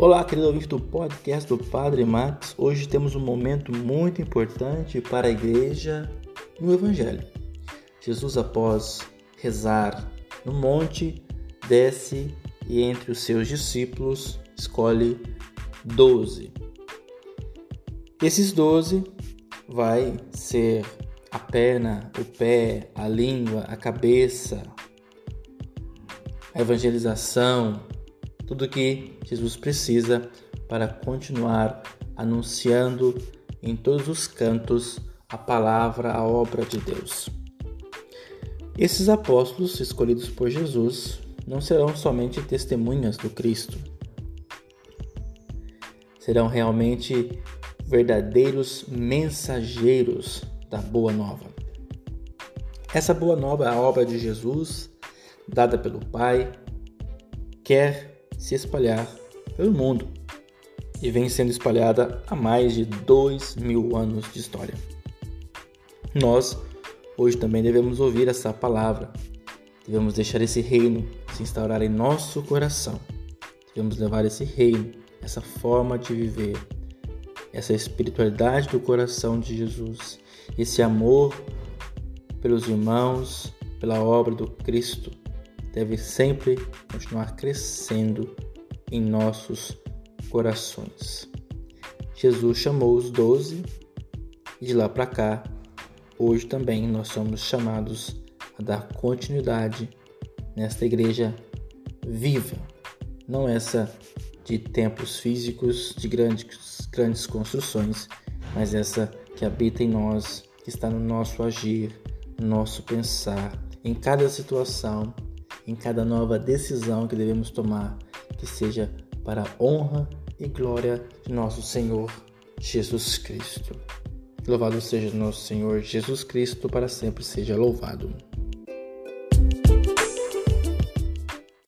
Olá, querido ouvinte do podcast do Padre Max. Hoje temos um momento muito importante para a igreja no Evangelho. Jesus, após rezar no monte, desce e entre os seus discípulos escolhe doze. Esses doze vai ser a perna, o pé, a língua, a cabeça, a evangelização, tudo que Jesus precisa para continuar anunciando em todos os cantos a palavra, a obra de Deus. Esses apóstolos escolhidos por Jesus não serão somente testemunhas do Cristo, serão realmente verdadeiros mensageiros da Boa Nova. Essa Boa Nova é a obra de Jesus, dada pelo Pai, quer se espalhar pelo mundo e vem sendo espalhada há mais de dois mil anos de história. Nós, hoje, também devemos ouvir essa palavra, devemos deixar esse reino se instaurar em nosso coração, devemos levar esse reino, essa forma de viver, essa espiritualidade do coração de Jesus, esse amor pelos irmãos, pela obra do Cristo deve sempre continuar crescendo em nossos corações. Jesus chamou os doze e de lá para cá, hoje também nós somos chamados a dar continuidade nesta igreja viva, não essa de templos físicos, de grandes, grandes construções, mas essa que habita em nós, que está no nosso agir, no nosso pensar, em cada situação em cada nova decisão que devemos tomar, que seja para a honra e glória de nosso Senhor Jesus Cristo. Louvado seja nosso Senhor Jesus Cristo, para sempre seja louvado.